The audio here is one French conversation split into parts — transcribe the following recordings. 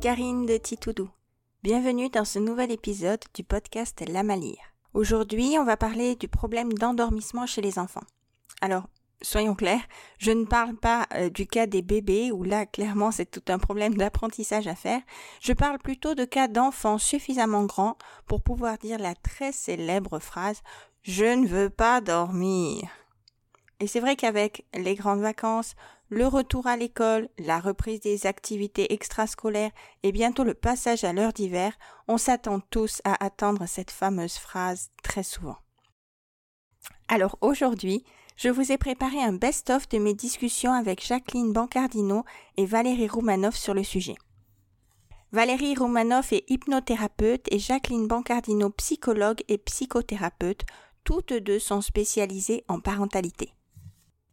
Karine de Titoudou. Bienvenue dans ce nouvel épisode du podcast La Malire. Aujourd'hui, on va parler du problème d'endormissement chez les enfants. Alors, soyons clairs, je ne parle pas euh, du cas des bébés où là, clairement, c'est tout un problème d'apprentissage à faire. Je parle plutôt de cas d'enfants suffisamment grands pour pouvoir dire la très célèbre phrase Je ne veux pas dormir. Et c'est vrai qu'avec les grandes vacances, le retour à l'école, la reprise des activités extrascolaires et bientôt le passage à l'heure d'hiver, on s'attend tous à attendre cette fameuse phrase très souvent. Alors aujourd'hui, je vous ai préparé un best-of de mes discussions avec Jacqueline Bancardino et Valérie Roumanoff sur le sujet. Valérie Roumanoff est hypnothérapeute et Jacqueline Bancardino psychologue et psychothérapeute, toutes deux sont spécialisées en parentalité.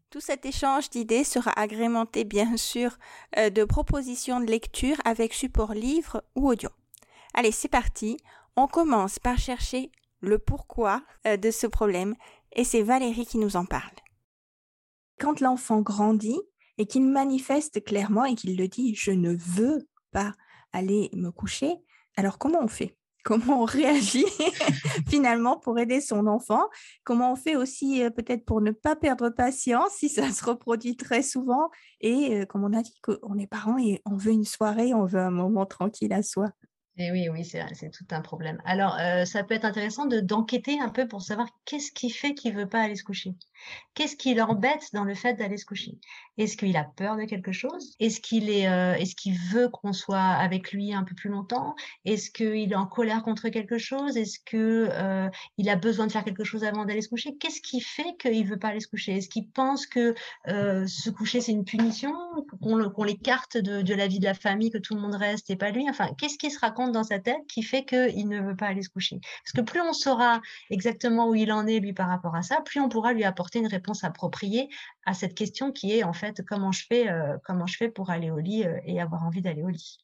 Tout cet échange d'idées sera agrémenté bien sûr euh, de propositions de lecture avec support livre ou audio. Allez, c'est parti. On commence par chercher le pourquoi euh, de ce problème et c'est Valérie qui nous en parle. Quand l'enfant grandit et qu'il manifeste clairement et qu'il le dit je ne veux pas aller me coucher, alors comment on fait? Comment on réagit finalement pour aider son enfant, comment on fait aussi euh, peut-être pour ne pas perdre patience si ça se reproduit très souvent et euh, comme on a dit qu'on est parents et on veut une soirée, on veut un moment tranquille à soi. Et oui, oui, c'est tout un problème. Alors, euh, ça peut être intéressant de d'enquêter un peu pour savoir qu'est-ce qui fait qu'il veut pas aller se coucher. Qu'est-ce qui l'embête dans le fait d'aller se coucher Est-ce qu'il a peur de quelque chose? Est-ce qu'il est, euh, est-ce qu'il veut qu'on soit avec lui un peu plus longtemps? Est-ce qu'il est en colère contre quelque chose? Est-ce que euh, a besoin de faire quelque chose avant d'aller se coucher Qu'est-ce qui fait qu'il veut pas aller se coucher Est-ce qu'il pense que euh, se coucher c'est une punition? Qu'on qu'on l'écarte de, de la vie de la famille, que tout le monde reste et pas lui? Enfin, qu'est-ce qui se raconte dans sa tête qui fait qu'il ne veut pas aller se coucher Parce que plus on saura exactement où il en est lui par rapport à ça, plus on pourra lui apporter une réponse appropriée à cette question qui est en fait comment je fais, euh, comment je fais pour aller au lit euh, et avoir envie d'aller au lit.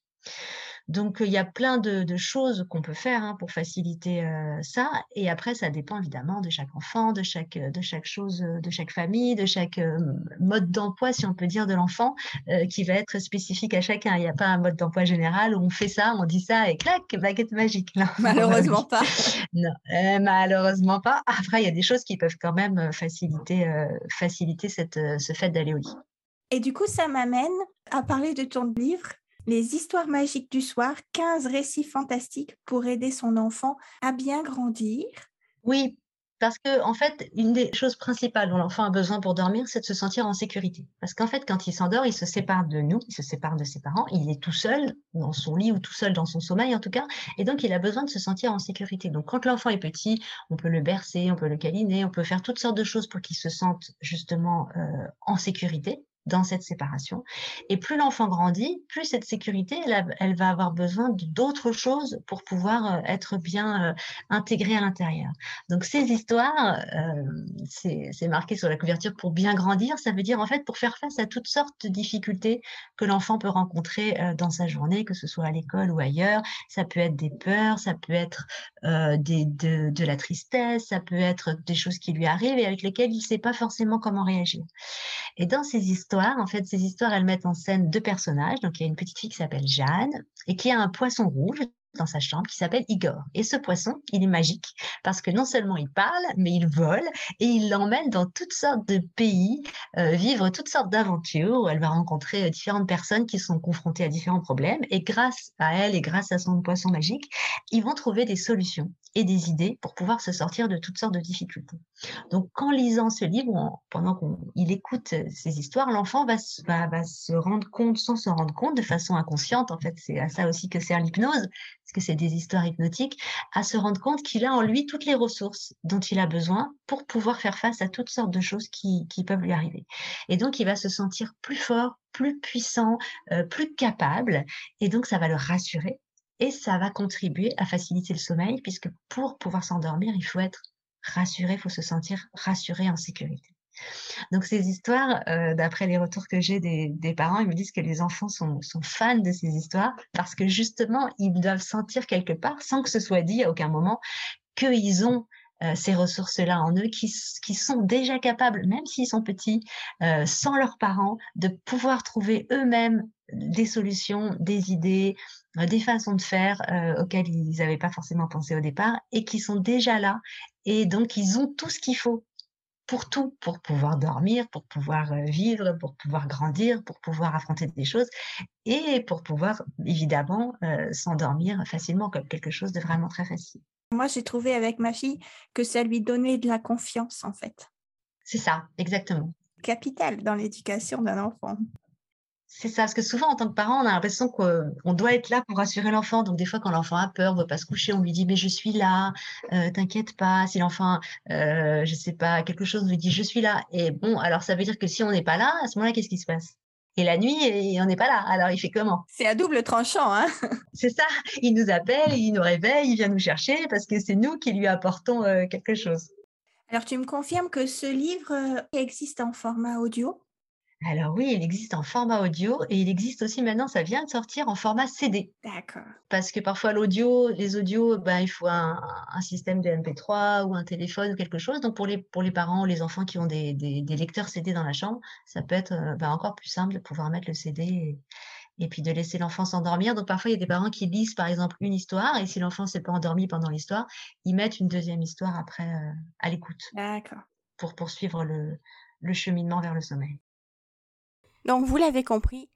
Donc, il y a plein de, choses qu'on peut faire hein, pour faciliter euh, ça. Et après, ça dépend évidemment de chaque enfant, de chaque, de chaque chose, de chaque famille, de chaque mode d'emploi, si on peut dire, de l'enfant, qui va être spécifique à chacun. Il n'y a pas un mode d'emploi général où on fait ça, on dit ça et clac, baguette magique. malheureusement pas. non, malheureusement pas. Après, il y a des choses qui peuvent quand même faciliter, faciliter cette, ce fait d'aller au lit. Et du coup, ça m'amène à parler de ton livre les histoires magiques du soir, 15 récits fantastiques pour aider son enfant à bien grandir. Oui, parce que, en fait, une des choses principales dont l'enfant a besoin pour dormir, c'est de se sentir en sécurité. Parce qu'en fait, quand il s'endort, il se sépare de nous, il se sépare de ses parents, il est tout seul dans son lit ou tout seul dans son sommeil en tout cas, et donc il a besoin de se sentir en sécurité. Donc quand l'enfant est petit, on peut le bercer, on peut le câliner, on peut faire toutes sortes de choses pour qu'il se sente justement euh, en sécurité dans cette séparation. Et plus l'enfant grandit, plus cette sécurité, elle, va avoir besoin d'autres choses pour pouvoir euh, être bien euh, intégrée à l'intérieur. Donc ces histoires, euh, c'est marqué sur la couverture pour bien grandir, ça veut dire en fait pour faire face à toutes sortes de difficultés que l'enfant peut rencontrer dans sa journée, que ce soit à l'école ou ailleurs. Ça peut être des peurs, ça peut être de la tristesse, ça peut être des choses qui lui arrivent et avec lesquelles il ne sait pas forcément comment réagir. Et dans ces histoires, en fait, ces histoires, elles mettent en scène deux personnages. Donc, il y a une petite fille qui s'appelle Jeanne et qui a un poisson rouge dans sa chambre qui s'appelle Igor. Et ce poisson, il est magique parce que non seulement il parle, mais il vole et il l'emmène dans toutes sortes de pays, euh, vivre toutes sortes d'aventures où elle va rencontrer euh, différentes personnes qui sont confrontées à différents problèmes. Et grâce à elle et grâce à son poisson magique, ils vont trouver des solutions et des idées pour pouvoir se sortir de toutes sortes de difficultés. Donc, en lisant ce livre, pendant qu'il écoute euh, ces histoires, l'enfant va, se rendre compte, sans se rendre compte, de façon inconsciente, en fait, c'est à ça aussi que sert l'hypnose, que c'est des histoires hypnotiques, à se rendre compte qu'il a en lui toutes les ressources dont il a besoin pour pouvoir faire face à toutes sortes de choses qui, peuvent lui arriver. Et donc, il va se sentir plus fort, plus puissant, euh, plus capable, et donc ça va le rassurer et ça va contribuer à faciliter le sommeil, puisque pour pouvoir s'endormir, il faut être rassuré, il faut se sentir rassuré en sécurité. Donc ces histoires, euh, d'après les retours que j'ai des, parents, ils me disent que les enfants sont, fans de ces histoires parce que justement, ils doivent sentir quelque part, sans que ce soit dit à aucun moment, qu'ils ont euh, ces ressources-là en eux, qui, sont déjà capables, même s'ils sont petits, euh, sans leurs parents, de pouvoir trouver eux-mêmes des solutions, des idées, des façons de faire auxquelles ils n'avaient pas forcément pensé au départ et qui sont déjà là. Et donc, ils ont tout ce qu'il faut pour tout, pour pouvoir dormir, pour pouvoir vivre, pour pouvoir grandir, pour pouvoir affronter des choses et pour pouvoir évidemment s'endormir facilement comme quelque chose de vraiment très facile. Moi, j'ai trouvé avec ma fille que ça lui donnait de la confiance en fait. C'est ça, exactement. Capital dans l'éducation d'un enfant. C'est ça, parce que souvent, en tant que parent, on a l'impression qu'on doit être là pour rassurer l'enfant. Donc, des fois, quand l'enfant a peur, ne veut pas se coucher, on lui dit, mais je suis là, euh, t'inquiète pas. Si l'enfant, euh, je sais pas, quelque chose, on lui dit, je suis là. Et bon, alors ça veut dire que si on n'est pas là, à ce moment-là, qu'est-ce qui se passe? Et la nuit, on n'est pas là. Alors, il fait comment? C'est à double tranchant, hein C'est ça. Il nous appelle, il nous réveille, il vient nous chercher parce que c'est nous qui lui apportons euh, quelque chose. Alors, tu me confirmes que ce livre euh, existe en format audio? Alors oui, il existe en format audio et il existe aussi maintenant, ça vient de sortir en format CD. D'accord. Parce que parfois l'audio, les audios, ben, il faut un, système de MP3 ou un téléphone ou quelque chose. Donc pour les, pour les parents ou les enfants qui ont des, lecteurs CD dans la chambre, ça peut être euh, ben, encore plus simple de pouvoir mettre le CD et, puis de laisser l'enfant s'endormir. Donc parfois il y a des parents qui lisent par exemple une histoire et si l'enfant s'est pas endormi pendant l'histoire, ils mettent une deuxième histoire après euh, à l'écoute. D'accord. Pour poursuivre le cheminement vers le sommeil. Donc vous l'avez compris,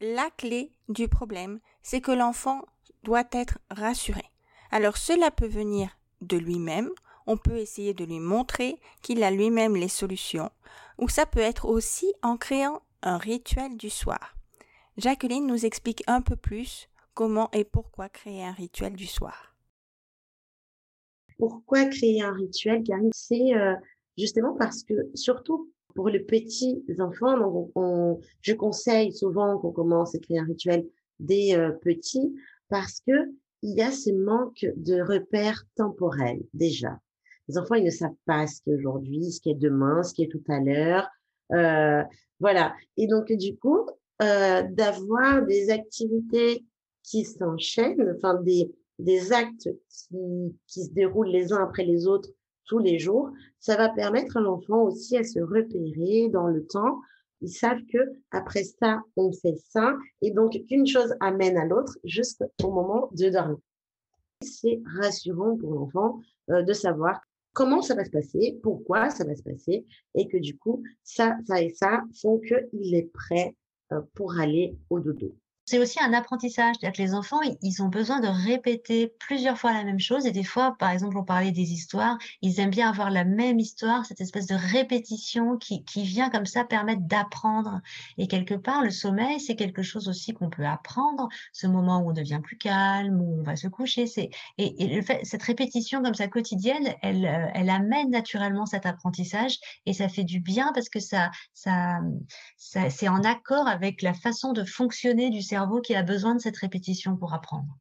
la clé du problème, c'est que l'enfant doit être rassuré. Alors cela peut venir de lui-même, on peut essayer de lui montrer qu'il a lui-même les solutions, ou ça peut être aussi en créant un rituel du soir. Jacqueline nous explique un peu plus comment et pourquoi créer un rituel du soir. Pourquoi créer un rituel, Karine? C'est euh, justement parce que, surtout pour les petits enfants, donc on, je conseille souvent qu'on commence à créer un rituel des euh, petits parce que il y a ce manque de repères temporels déjà. Les enfants, ils ne savent pas ce qu'est aujourd'hui, ce qu'est demain, ce qu'est tout à l'heure. Euh, voilà. Et donc, du coup, euh, d'avoir des activités qui s'enchaînent, enfin des, des actes qui, qui se déroulent les uns après les autres tous les jours, ça va permettre à l'enfant aussi à se repérer dans le temps. Ils savent que après ça, on fait ça, et donc qu'une chose amène à l'autre juste au moment de dormir. C'est rassurant pour l'enfant euh, de savoir comment ça va se passer, pourquoi ça va se passer, et que du coup, ça, ça et ça font qu'il est prêt euh, pour aller au dodo c'est aussi un apprentissage. C'est-à-dire que les enfants, ils ont besoin de répéter plusieurs fois la même chose. Et des fois, par exemple, on parlait des histoires, ils aiment bien avoir la même histoire, cette espèce de répétition qui, vient comme ça permettre d'apprendre. Et quelque part, le sommeil, c'est quelque chose aussi qu'on peut apprendre. Ce moment où on devient plus calme, où on va se coucher. Et, le fait, cette répétition comme ça quotidienne, elle, euh, elle amène naturellement cet apprentissage et ça fait du bien parce que ça c'est en accord avec la façon de fonctionner du cerveau qui a besoin de cette répétition pour apprendre.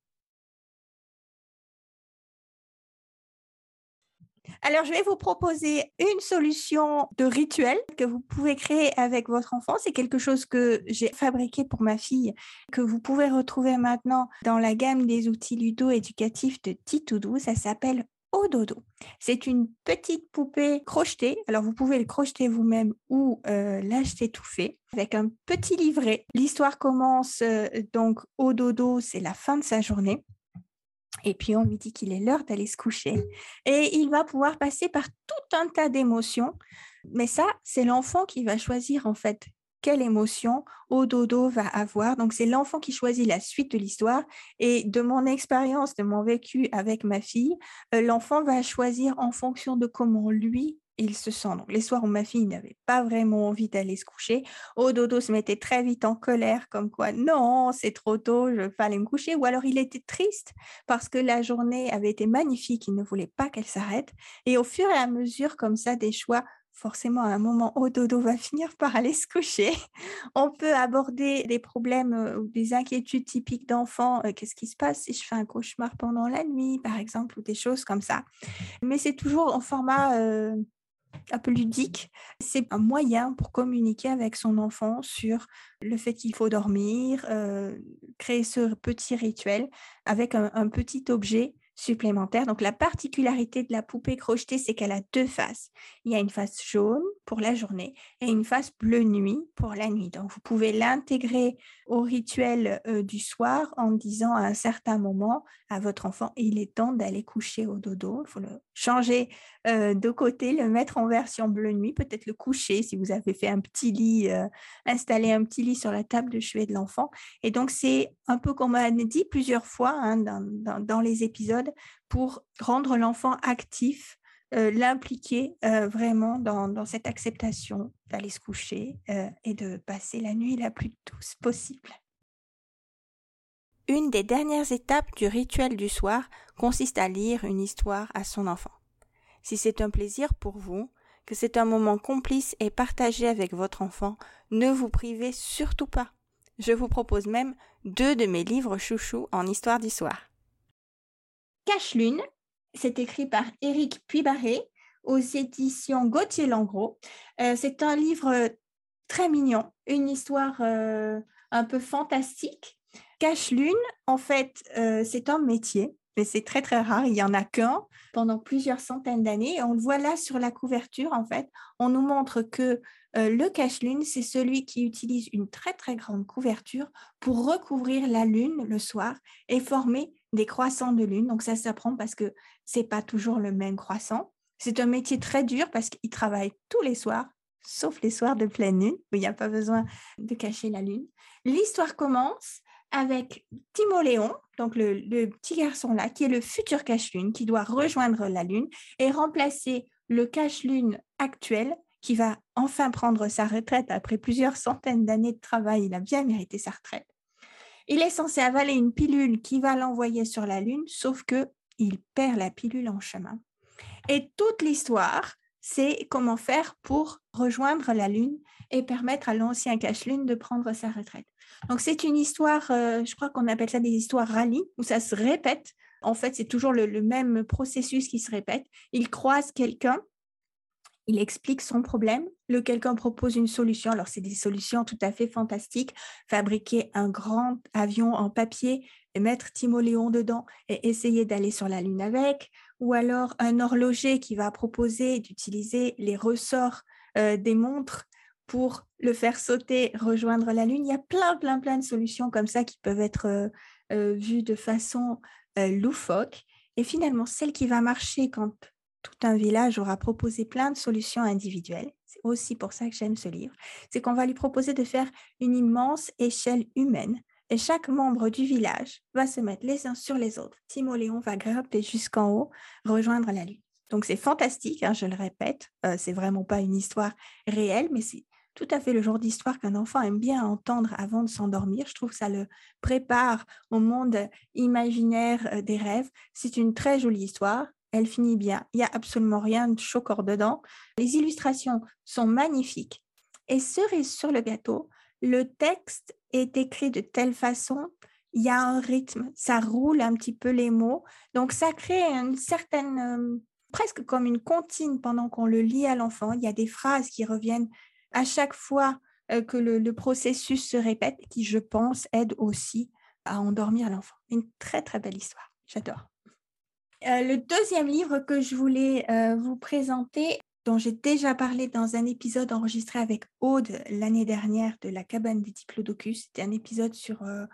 Alors, je vais vous proposer une solution de rituel que vous pouvez créer avec votre enfant. C'est quelque chose que j'ai fabriqué pour ma fille, que vous pouvez retrouver maintenant dans la gamme des outils ludo-éducatifs de Titoudou. Ça s'appelle au dodo. C'est une petite poupée crochetée. Alors vous pouvez le crocheter vous-même ou euh, l'acheter tout fait avec un petit livret. L'histoire commence euh, donc au dodo, c'est la fin de sa journée. Et puis on lui dit qu'il est l'heure d'aller se coucher. Et il va pouvoir passer par tout un tas d'émotions. Mais ça, c'est l'enfant qui va choisir en fait quelle émotion au dodo va avoir. Donc, c'est l'enfant qui choisit la suite de l'histoire. Et de mon expérience, de mon vécu avec ma fille, euh, l'enfant va choisir en fonction de comment lui, il se sent. Donc, les soirs où ma fille n'avait pas vraiment envie d'aller se coucher, au dodo se mettait très vite en colère, comme quoi, non, c'est trop tôt, je vais pas aller me coucher. Ou alors, il était triste parce que la journée avait été magnifique, il ne voulait pas qu'elle s'arrête. Et au fur et à mesure, comme ça, des choix forcément à un moment au dodo va finir par aller se coucher. On peut aborder des problèmes euh, ou des inquiétudes typiques d'enfants. Euh, qu'est-ce qui se passe si je fais un cauchemar pendant la nuit, par exemple, ou des choses comme ça. Mais c'est toujours en format euh, un peu ludique. C'est un moyen pour communiquer avec son enfant sur le fait qu'il faut dormir, créer ce petit rituel avec un petit objet supplémentaire. Donc la particularité de la poupée crochetée, c'est qu'elle a deux faces. Il y a une face jaune pour la journée et une face bleu nuit pour la nuit. Donc vous pouvez l'intégrer au rituel euh, du soir en disant à un certain moment à votre enfant, il est temps d'aller coucher au dodo. Il faut le changer euh, de côté, le mettre en version bleu nuit, peut-être le coucher si vous avez fait un petit lit, euh, installer un petit lit sur la table de chevet de l'enfant. Et donc c'est un peu comme on a dit plusieurs fois hein, dans les épisodes, pour rendre l'enfant actif, euh, l'impliquer euh, vraiment dans, cette acceptation d'aller se coucher euh, et de passer la nuit la plus douce possible. Une des dernières étapes du rituel du soir consiste à lire une histoire à son enfant. Si c'est un plaisir pour vous, que c'est un moment complice et partagé avec votre enfant, ne vous privez surtout pas. Je vous propose même deux de mes livres chouchous en histoire du soir. Cache-Lune, c'est écrit par Éric Puybarré aux éditions Gauthier Langros. Euh, c'est un livre très mignon, une histoire euh, un peu fantastique. Cache-Lune, en fait, euh, c'est un métier, mais c'est très très rare. Il n'y en a qu'un pendant plusieurs centaines d'années. On le voit là sur la couverture, en fait. On nous montre que le cache-lune, c'est celui qui utilise une très très grande couverture pour recouvrir la lune le soir et former des croissants de lune. Donc ça s'apprend parce que c'est pas toujours le même croissant. C'est un métier très dur parce qu'il travaille tous les soirs, sauf les soirs de pleine lune où il n'y a pas besoin de cacher la lune. L'histoire commence avec Timoléon, donc le, le, petit garçon là, qui est le futur cache-lune, qui doit rejoindre la lune et remplacer le cache-lune actuel qui va enfin prendre sa retraite après plusieurs centaines d'années de travail. Il a bien mérité sa retraite. Il est censé avaler une pilule qui va l'envoyer sur la Lune, sauf que il perd la pilule en chemin. Et toute l'histoire, c'est comment faire pour rejoindre la Lune et permettre à l'ancien cache-lune de prendre sa retraite. Donc c'est une histoire, euh, je crois qu'on appelle ça des histoires rallye, où ça se répète. En fait, c'est toujours le, même processus qui se répète. Il croise quelqu'un il explique son problème, le quelqu'un propose une solution. Alors, c'est des solutions tout à fait fantastiques. Fabriquer un grand avion en papier et mettre Timoléon dedans et essayer d'aller sur la Lune avec. Ou alors un horloger qui va proposer d'utiliser les ressorts euh, des montres pour le faire sauter, rejoindre la Lune. Il y a plein, plein, plein de solutions comme ça qui peuvent être euh, euh, vues de façon loufoque. Et finalement, celle qui va marcher quand tout un village aura proposé plein de solutions individuelles. C'est aussi pour ça que j'aime ce livre. C'est qu'on va lui proposer de faire une immense échelle humaine et chaque membre du village va se mettre les uns sur les autres. Timoléon va grimper jusqu'en haut, rejoindre la lune. Donc c'est fantastique, hein, je le répète. Euh, c'est vraiment pas une histoire réelle, mais c'est tout à fait le genre d'histoire qu'un enfant aime bien entendre avant de s'endormir. Je trouve que ça le prépare au monde imaginaire euh, des rêves. C'est une très jolie histoire elle finit bien. Il n'y a absolument rien de choquant dedans. Les illustrations sont magnifiques. Et cerise sur le gâteau, le texte est écrit de telle façon, il y a un rythme, ça roule un petit peu les mots. Donc ça crée une certaine, euh, presque comme une comptine pendant qu'on le lit à l'enfant. Il y a des phrases qui reviennent à chaque fois euh, que le, processus se répète, qui, je pense, aide aussi à endormir l'enfant. Une très, très belle histoire. J'adore. Euh, le deuxième livre que je voulais euh, vous présenter, dont j'ai déjà parlé dans un épisode enregistré avec Aude l'année dernière de la cabane des diplodocus, c'était un épisode sur euh,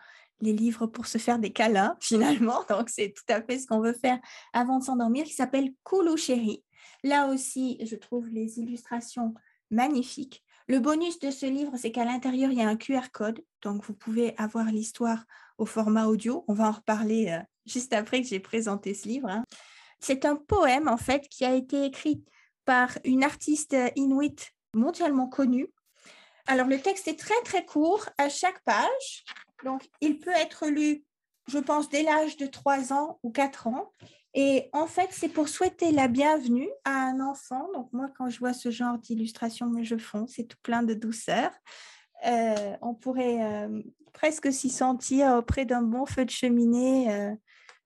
les livres pour se faire des câlins finalement, donc c'est tout à fait ce qu'on veut faire avant de s'endormir, qui s'appelle Coulou. Là aussi, je trouve les illustrations magnifiques. Le bonus de ce livre, c'est qu'à l'intérieur, il y a un QR code, donc vous pouvez avoir l'histoire au format audio. On va en reparler juste après que j'ai présenté ce livre. Hein. C'est un poème, en fait, qui a été écrit par une artiste inuit mondialement connue. Alors, le texte est très, très court à chaque page. Donc, il peut être lu, je pense, dès l'âge de 3 ans ou 4 ans. Et en fait, c'est pour souhaiter la bienvenue à un enfant. Donc, moi, quand je vois ce genre d'illustration, je fonds, c'est tout plein de douceur. Euh, on pourrait euh, presque s'y sentir auprès d'un bon feu de cheminée euh,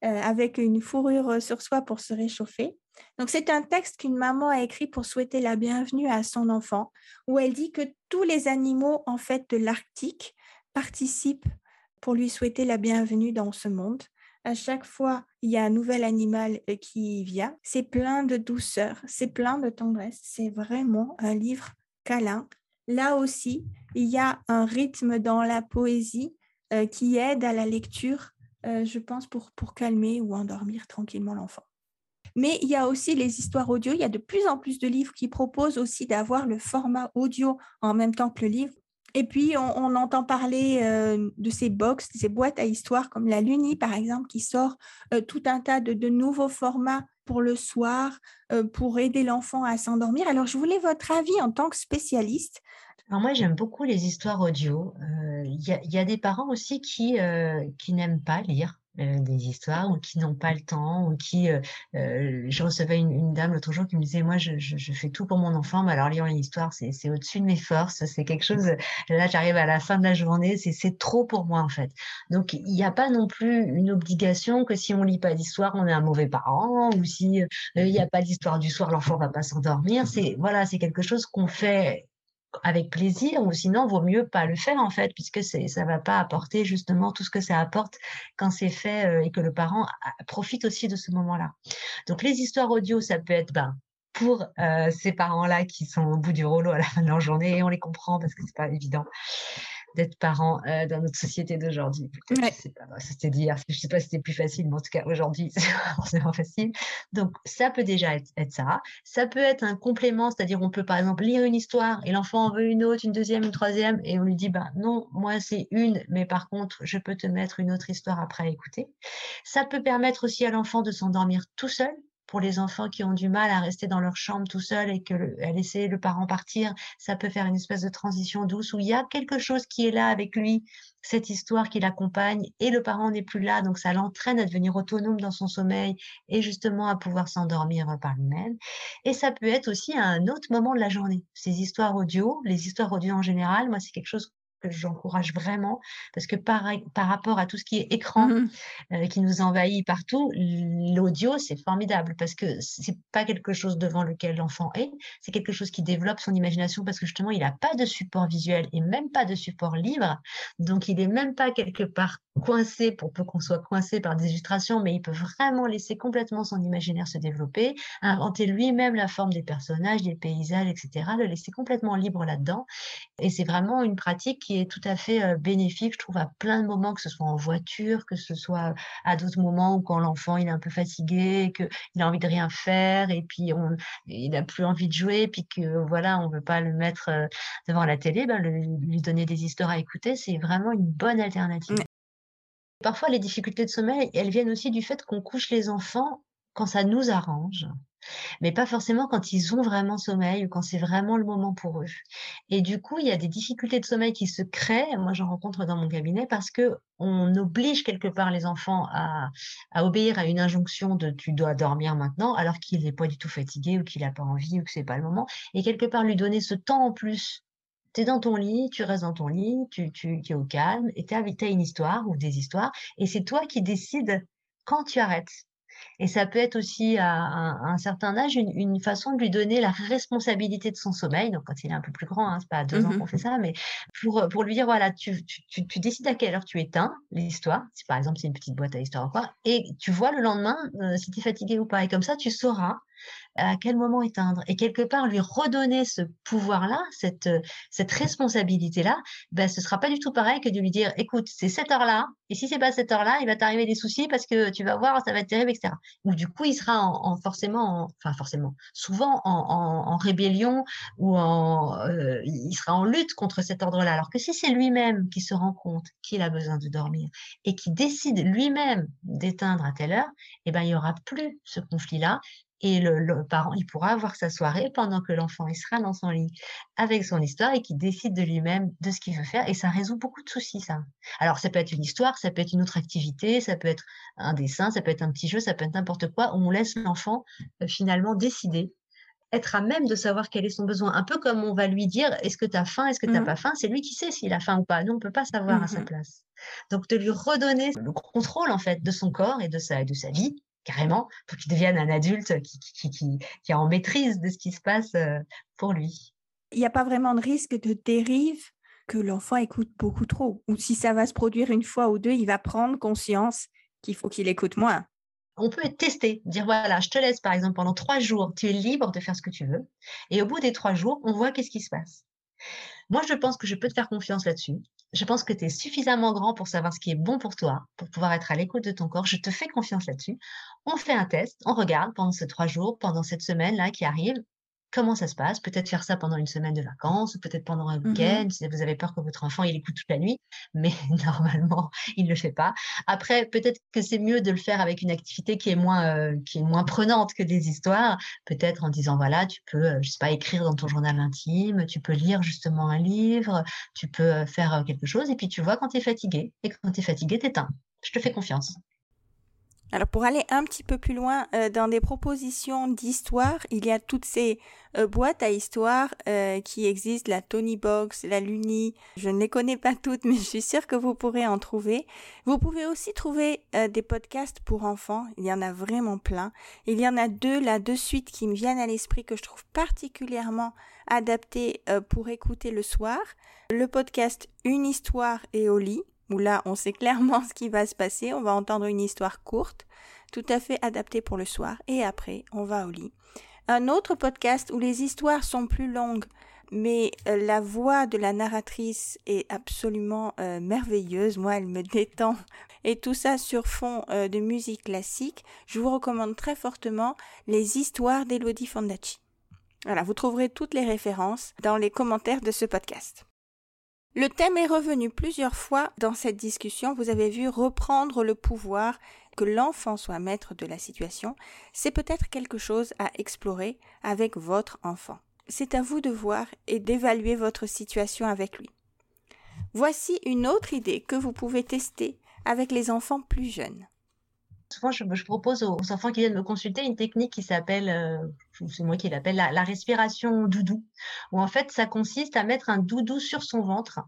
avec une fourrure sur soi pour se réchauffer. Donc c'est un texte qu'une maman a écrit pour souhaiter la bienvenue à son enfant, où elle dit que tous les animaux en fait de l'Arctique participent pour lui souhaiter la bienvenue dans ce monde. À chaque fois, il y a un nouvel animal euh, qui vient. C'est plein de douceur, c'est plein de tendresse. C'est vraiment un livre câlin. Là aussi, il y a un rythme dans la poésie euh, qui aide à la lecture, euh, je pense, pour, pour calmer ou endormir tranquillement l'enfant. Mais il y a aussi les histoires audio. Il y a de plus en plus de livres qui proposent aussi d'avoir le format audio en même temps que le livre. Et puis, on, entend parler euh, de ces box, ces boîtes à histoire comme la Luni, par exemple, qui sort euh, tout un tas de, nouveaux formats pour le soir, pour aider l'enfant à s'endormir. Alors, je voulais votre avis en tant que spécialiste. Alors moi, j'aime beaucoup les histoires audio. Il y, y, a des parents aussi qui, qui n'aiment pas lire. Euh, des histoires ou qui n'ont pas le temps ou qui euh, euh, je recevais une, une dame l'autre jour qui me disait moi je, je, je, fais tout pour mon enfant mais alors lire une histoire c'est c'est au-dessus de mes forces c'est quelque chose là j'arrive à la fin de la journée c'est c'est trop pour moi en fait donc il n'y a pas non plus une obligation que si on lit pas d'histoire on est un mauvais parent ou si il n'y a pas d'histoire du soir l'enfant va pas s'endormir c'est voilà c'est quelque chose qu'on fait avec plaisir ou sinon vaut mieux pas le faire en fait puisque c'est ça va pas apporter justement tout ce que ça apporte quand c'est fait euh, et que le parent profite aussi de ce moment-là. Donc les histoires audio ça peut être ben pour euh, ces parents-là qui sont au bout du rouleau à la fin de leur journée et on les comprend parce que c'est pas évident d'être parent euh, dans notre société d'aujourd'hui. Ouais. Je sais pas, c'était dire, je sais pas si c'était plus facile, mais en tout cas aujourd'hui c'est forcément facile. Donc ça peut déjà être, être, ça. Ça peut être un complément, c'est-à-dire on peut par exemple lire une histoire et l'enfant en veut une autre, une deuxième, une troisième, et on lui dit bah non, moi c'est une, mais par contre je peux te mettre une autre histoire après à écouter. Ça peut permettre aussi à l'enfant de s'endormir tout seul pour les enfants qui ont du mal à rester dans leur chambre tout seul et que à laisser le parent partir, ça peut faire une espèce de transition douce où il y a quelque chose qui est là avec lui, cette histoire qui l'accompagne et le parent n'est plus là, donc ça l'entraîne à devenir autonome dans son sommeil et justement à pouvoir s'endormir par lui-même. Et ça peut être aussi un autre moment de la journée. Ces histoires audio, les histoires audio en général, moi c'est quelque chose que j'encourage vraiment, parce que par, par rapport à tout ce qui est écran mmh euh, qui nous envahit partout, l'audio, c'est formidable, parce que c'est pas quelque chose devant lequel l'enfant est, c'est quelque chose qui développe son imagination, parce que justement, il n'a pas de support visuel et même pas de support libre, donc il est même pas quelque part coincé, pour peu qu'on soit coincé par des illustrations, mais il peut vraiment laisser complètement son imaginaire se développer, inventer lui-même la forme des personnages, des paysages, etc., le laisser complètement libre là-dedans, et c'est vraiment une pratique qui est tout à fait bénéfique, je trouve, à plein de moments, que ce soit en voiture, que ce soit à d'autres moments où quand l'enfant il est un peu fatigué, qu'il a envie de rien faire, et puis on, il n'a plus envie de jouer, puis que voilà, on veut pas le mettre devant la télé, ben, le, lui donner des histoires à écouter, c'est vraiment une bonne alternative. Parfois, les difficultés de sommeil, elles viennent aussi du fait qu'on couche les enfants quand ça nous arrange mais pas forcément quand ils ont vraiment sommeil ou quand c'est vraiment le moment pour eux. Et du coup, il y a des difficultés de sommeil qui se créent. Moi, j'en rencontre dans mon cabinet parce que on oblige quelque part les enfants à, obéir à une injonction de tu dois dormir maintenant, alors qu'il n'est pas du tout fatigué ou qu'il n'a pas envie ou que c'est pas le moment. Et quelque part lui donner ce temps en plus tu es dans ton lit, tu restes dans ton lit, tu es au calme, et tu as, as, une histoire ou des histoires, et c'est toi qui décides quand tu arrêtes. Et ça peut être aussi à, un certain âge une, une, façon de lui donner la responsabilité de son sommeil. Donc quand il est un peu plus grand, hein, c'est pas à deux ans mmh qu'on fait ça, mais pour, pour lui dire voilà, tu, tu, tu, décides à quelle heure tu éteins l'histoire. Si par exemple c'est une petite boîte à histoire ou quoi, et tu vois le lendemain euh, si tu es fatigué ou pas. Et comme ça, tu sauras à quel moment éteindre et quelque part lui redonner ce pouvoir-là, cette, euh, responsabilité-là, ben, ce sera pas du tout pareil que de lui dire, écoute, c'est cette heure-là, et si c'est pas cette heure-là, il va t'arriver des soucis parce que tu vas voir, ça va être terrible, etc. Ou du coup, il sera en, forcément, enfin forcément, souvent en, rébellion ou euh, il sera en lutte contre cet ordre-là. Alors que si c'est lui-même qui se rend compte qu'il a besoin de dormir et qui décide lui-même d'éteindre à telle heure, eh ben il y aura plus ce conflit-là et le, parent, il pourra avoir sa soirée pendant que l'enfant il sera dans son lit avec son histoire et qui décide de lui-même de ce qu'il veut faire. Et ça résout beaucoup de soucis, ça. Alors, ça peut être une histoire, ça peut être une autre activité, ça peut être un dessin, ça peut être un petit jeu, ça peut être n'importe quoi, où on laisse l'enfant euh, finalement décider être à même de savoir quel est son besoin. Un peu comme on va lui dire, est-ce que tu as faim, est-ce que tu n'as mmh pas faim C'est lui qui sait s'il a faim ou pas. Nous, on ne peut pas savoir à sa mmh place. Donc, de lui redonner le contrôle, en fait, de son corps et de sa, de sa vie, carrément, pour qu'il devienne un adulte qui, qui, qui, qui, est en maîtrise de ce qui se passe euh, pour lui. Il n'y a pas vraiment de risque de dérive que l'enfant écoute beaucoup trop. Ou si ça va se produire une fois ou deux, il va prendre conscience qu'il faut qu'il écoute moins. On peut tester, dire voilà, je te laisse par exemple pendant trois jours, tu es libre de faire ce que tu veux. Et au bout des trois jours, on voit qu'est-ce qui se passe. Moi, je pense que je peux te faire confiance là-dessus. Je pense que tu es suffisamment grand pour savoir ce qui est bon pour toi, pour pouvoir être à l'écoute de ton corps. Je te fais confiance là-dessus. On fait un test, on regarde pendant ces trois jours, pendant cette semaine-là qui arrive, comment ça se passe? Peut-être faire ça pendant une semaine de vacances, ou peut-être pendant un mmh week-end, si vous avez peur que votre enfant il écoute toute la nuit, mais normalement il ne le fait pas. Après, peut-être que c'est mieux de le faire avec une activité qui est moins euh, qui est moins prenante que des histoires. Peut-être en disant voilà, tu peux, euh, je sais pas, écrire dans ton journal intime, tu peux lire justement un livre, tu peux euh, faire quelque chose, et puis tu vois quand tu es fatigué, et quand tu es fatigué, t'éteins. Je te fais confiance. Alors pour aller un petit peu plus loin euh, dans des propositions d'histoire, il y a toutes ces euh, boîtes à histoire euh, qui existent, la Tony Box, la Luni. Je ne les connais pas toutes, mais je suis sûre que vous pourrez en trouver. Vous pouvez aussi trouver des podcasts pour enfants. Il y en a vraiment plein. Il y en a deux là de suite qui me viennent à l'esprit que je trouve particulièrement adaptés pour écouter le soir. Le podcast Une histoire et au lit où là on sait clairement ce qui va se passer, on va entendre une histoire courte, tout à fait adaptée pour le soir, et après on va au lit. Un autre podcast où les histoires sont plus longues, mais euh, la voix de la narratrice est absolument euh, merveilleuse, moi elle me détend, et tout ça sur fond euh, de musique classique, je vous recommande très fortement les histoires d'Elodie Fondacci. Voilà, vous trouverez toutes les références dans les commentaires de ce podcast. Le thème est revenu plusieurs fois dans cette discussion. Vous avez vu reprendre le pouvoir, que l'enfant soit maître de la situation. C'est peut-être quelque chose à explorer avec votre enfant. C'est à vous de voir et d'évaluer votre situation avec lui. Voici une autre idée que vous pouvez tester avec les enfants plus jeunes. Souvent, je, propose aux enfants qui viennent me consulter une technique qui s'appelle, euh, c'est moi qui l'appelle la, respiration doudou, où en fait, ça consiste à mettre un doudou sur son ventre,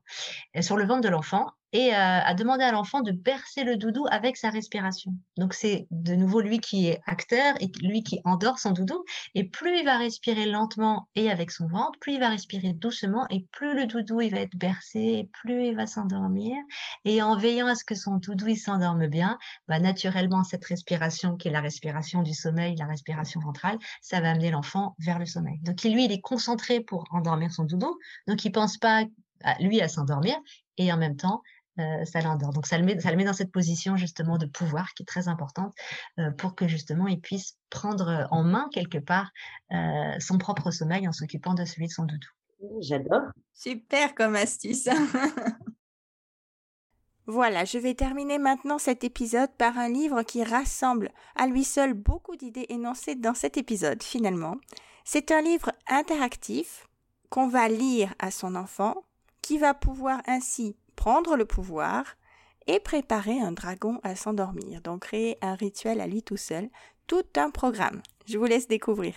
sur le ventre de l'enfant, et euh, à demander à l'enfant de bercer le doudou avec sa respiration. Donc c'est de nouveau lui qui est acteur et lui qui endort son doudou. Et plus il va respirer lentement et avec son ventre, plus il va respirer doucement et plus le doudou il va être bercé, et plus il va s'endormir. Et en veillant à ce que son doudou il s'endorme bien, bah, naturellement cette respiration qui est la respiration du sommeil, la respiration ventrale, ça va amener l'enfant vers le sommeil. Donc lui il est concentré pour endormir son doudou, donc il pense pas lui à s'endormir et en même temps euh, ça l'endort. Donc ça le, met, ça le met dans cette position justement de pouvoir qui est très importante euh, pour que justement il puisse prendre euh, en main quelque part son propre sommeil en s'occupant de celui de son doudou. J'adore. Super comme astuce. Voilà, je vais terminer maintenant cet épisode par un livre qui rassemble à lui seul beaucoup d'idées énoncées dans cet épisode finalement. C'est un livre interactif qu'on va lire à son enfant, qui va pouvoir ainsi prendre le pouvoir et préparer un dragon à s'endormir. Donc créer un rituel à lui tout seul, tout un programme. Je vous laisse découvrir.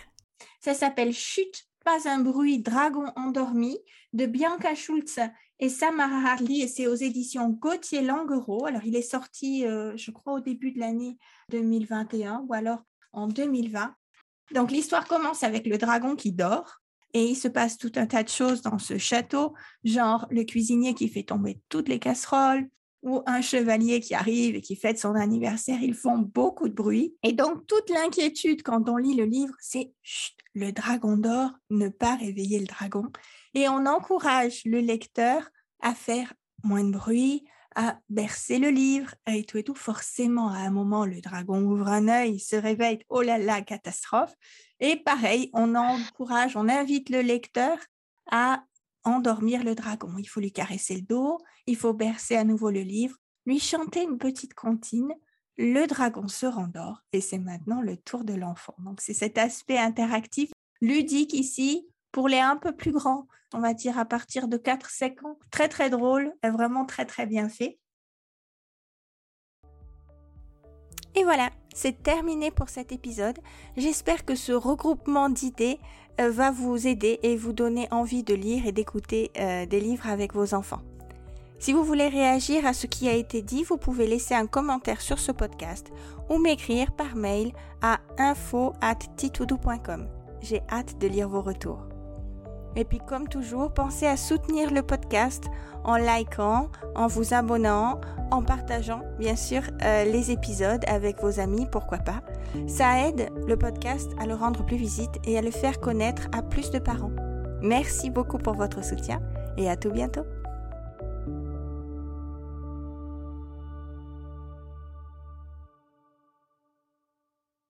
Ça s'appelle Chute, pas un bruit, dragon endormi de Bianca Schulz et Samara Harley et c'est aux éditions Gauthier Languereau. Alors il est sorti, euh, je crois, au début de l'année 2021 ou alors en 2020. Donc l'histoire commence avec le dragon qui dort et il se passe tout un tas de choses dans ce château, genre le cuisinier qui fait tomber toutes les casseroles, ou un chevalier qui arrive et qui fête son anniversaire, ils font beaucoup de bruit. Et donc toute l'inquiétude quand on lit le livre, c'est le dragon d'or, ne pas réveiller le dragon. Et on encourage le lecteur à faire moins de bruit, à bercer le livre et tout et tout. Forcément, à un moment, le dragon ouvre un œil, se réveille, oh là là, catastrophe. Et pareil, on encourage, on invite le lecteur à endormir le dragon. Il faut lui caresser le dos, il faut bercer à nouveau le livre, lui chanter une petite comptine. Le dragon se rendort et c'est maintenant le tour de l'enfant. Donc c'est cet aspect interactif ludique ici pour les un peu plus grands, on va dire à partir de 4-5 ans. Très très drôle, vraiment très très bien fait. Et voilà, c'est terminé pour cet épisode. J'espère que ce regroupement d'idées euh, va vous aider et vous donner envie de lire et d'écouter euh, des livres avec vos enfants. Si vous voulez réagir à ce qui a été dit, vous pouvez laisser un commentaire sur ce podcast ou m'écrire par mail à info@titoudou.com. J'ai hâte de lire vos retours. Et puis comme toujours, pensez à soutenir le podcast en likant, en vous abonnant, en partageant bien sûr euh, les épisodes avec vos amis, pourquoi pas. Ça aide le podcast à le rendre plus visible et à le faire connaître à plus de parents. Merci beaucoup pour votre soutien et à tout bientôt.